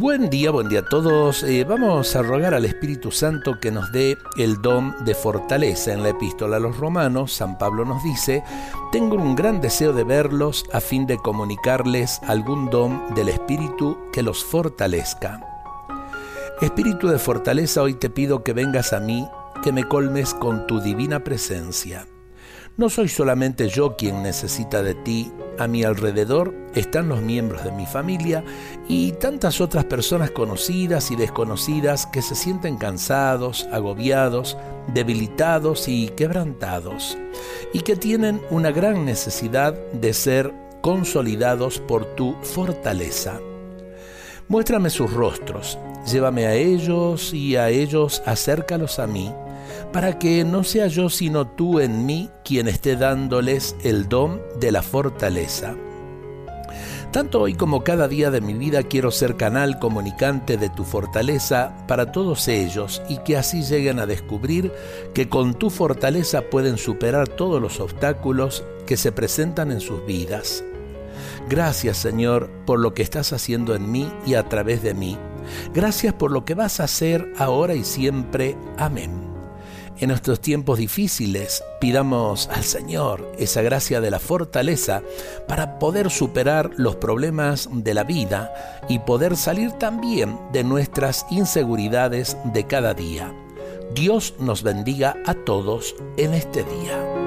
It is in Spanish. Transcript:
Buen día, buen día a todos. Eh, vamos a rogar al Espíritu Santo que nos dé el don de fortaleza. En la epístola a los romanos, San Pablo nos dice, tengo un gran deseo de verlos a fin de comunicarles algún don del Espíritu que los fortalezca. Espíritu de fortaleza, hoy te pido que vengas a mí, que me colmes con tu divina presencia. No soy solamente yo quien necesita de ti, a mi alrededor están los miembros de mi familia y tantas otras personas conocidas y desconocidas que se sienten cansados, agobiados, debilitados y quebrantados, y que tienen una gran necesidad de ser consolidados por tu fortaleza. Muéstrame sus rostros, llévame a ellos y a ellos acércalos a mí para que no sea yo sino tú en mí quien esté dándoles el don de la fortaleza. Tanto hoy como cada día de mi vida quiero ser canal comunicante de tu fortaleza para todos ellos y que así lleguen a descubrir que con tu fortaleza pueden superar todos los obstáculos que se presentan en sus vidas. Gracias Señor por lo que estás haciendo en mí y a través de mí. Gracias por lo que vas a hacer ahora y siempre. Amén. En nuestros tiempos difíciles pidamos al Señor esa gracia de la fortaleza para poder superar los problemas de la vida y poder salir también de nuestras inseguridades de cada día. Dios nos bendiga a todos en este día.